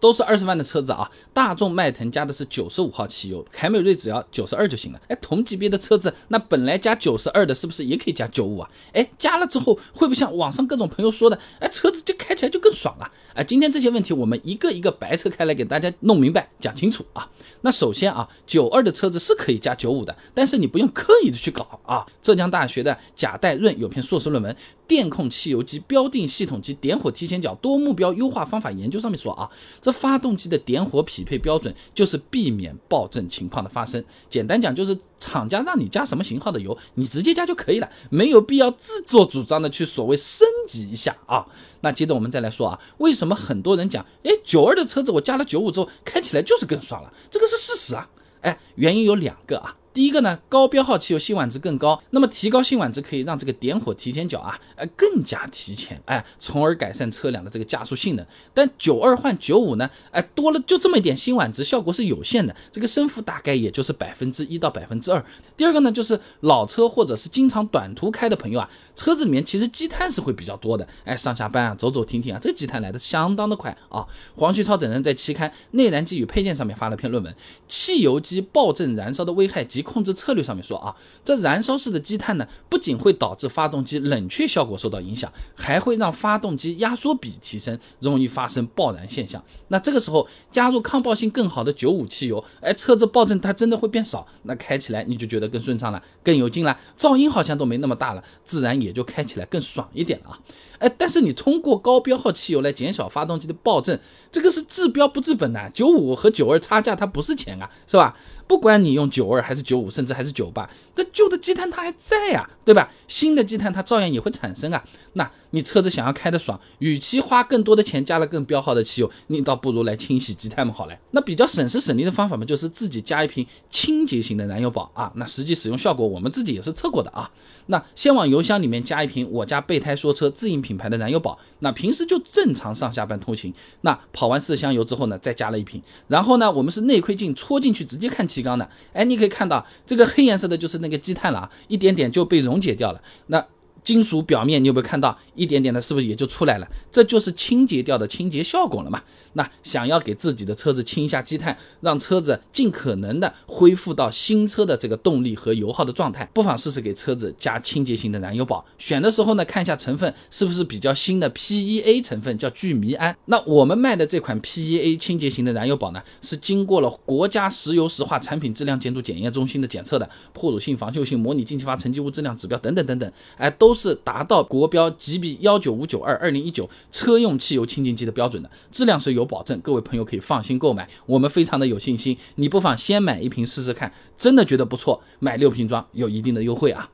都是二十万的车子啊，大众迈腾加的是九十五号汽油，凯美瑞只要九十二就行了。哎，同级别的车子，那本来加九十二的，是不是也可以加九五啊？哎，加了之后会不会像网上各种朋友说的，哎，车子就开起来就更爽了？哎，今天这些问题我们一个一个白车开来给大家弄明白、讲清楚啊。那首先啊，九二的车子是可以加九五的，但是你不用刻意的去搞啊。浙江大学的贾代润有篇硕士论文。电控汽油机标定系统及点火提前角多目标优化方法研究上面说啊，发动机的点火匹配标准就是避免爆震情况的发生。简单讲就是厂家让你加什么型号的油，你直接加就可以了，没有必要自作主张的去所谓升级一下啊。那接着我们再来说啊，为什么很多人讲，哎，九二的车子我加了九五之后开起来就是更爽了，这个是事实啊。哎，原因有两个啊。第一个呢，高标号汽油辛烷值更高，那么提高辛烷值可以让这个点火提前角啊，呃更加提前，哎，从而改善车辆的这个加速性能。但九二换九五呢，哎多了就这么一点辛烷值，效果是有限的，这个升幅大概也就是百分之一到百分之二。第二个呢，就是老车或者是经常短途开的朋友啊，车子里面其实积碳是会比较多的，哎，上下班啊，走走停停啊，这积碳来的相当的快啊。黄旭超等人在期刊《内燃机与配件》上面发了篇论文，《汽油机爆震燃烧的危害及》。及控制策略上面说啊，这燃烧式的积碳呢，不仅会导致发动机冷却效果受到影响，还会让发动机压缩比提升，容易发生爆燃现象。那这个时候加入抗爆性更好的九五汽油，哎，车子爆震它真的会变少，那开起来你就觉得更顺畅了，更有劲了，噪音好像都没那么大了，自然也就开起来更爽一点了啊。哎，但是你通过高标号汽油来减小发动机的爆震，这个是治标不治本的。九五和九二差价它不是钱啊，是吧？不管你用九二还是九五，甚至还是九八，这旧的积碳它还在呀，对吧？新的积碳它照样也会产生啊。那你车子想要开得爽，与其花更多的钱加了更标号的汽油，你倒不如来清洗积碳嘛，好嘞。那比较省时省力的方法嘛，就是自己加一瓶清洁型的燃油宝啊。那实际使用效果我们自己也是测过的啊。那先往油箱里面加一瓶我家备胎说车自营品牌的燃油宝，那平时就正常上下班通勤。那跑完四箱油之后呢，再加了一瓶。然后呢，我们是内窥镜戳进去直接看气缸的，哎，你可以看到这个黑颜色的就是那个积碳了啊，一点点就被溶解掉了。那金属表面你有没有看到一点点的，是不是也就出来了？这就是清洁掉的清洁效果了嘛？那想要给自己的车子清一下积碳，让车子尽可能的恢复到新车的这个动力和油耗的状态，不妨试试给车子加清洁型的燃油宝。选的时候呢，看一下成分是不是比较新的 PEA 成分，叫聚醚胺。那我们卖的这款 PEA 清洁型的燃油宝呢，是经过了国家石油石化产品质量监督检验中心的检测的，破乳性、防锈性、模拟进气阀沉积物质量指标等等等等，哎，都是达到国标 GB 幺九五九二二零一九车用汽油清净机的标准的，质量是有保证，各位朋友可以放心购买，我们非常的有信心，你不妨先买一瓶试试看，真的觉得不错，买六瓶装有一定的优惠啊。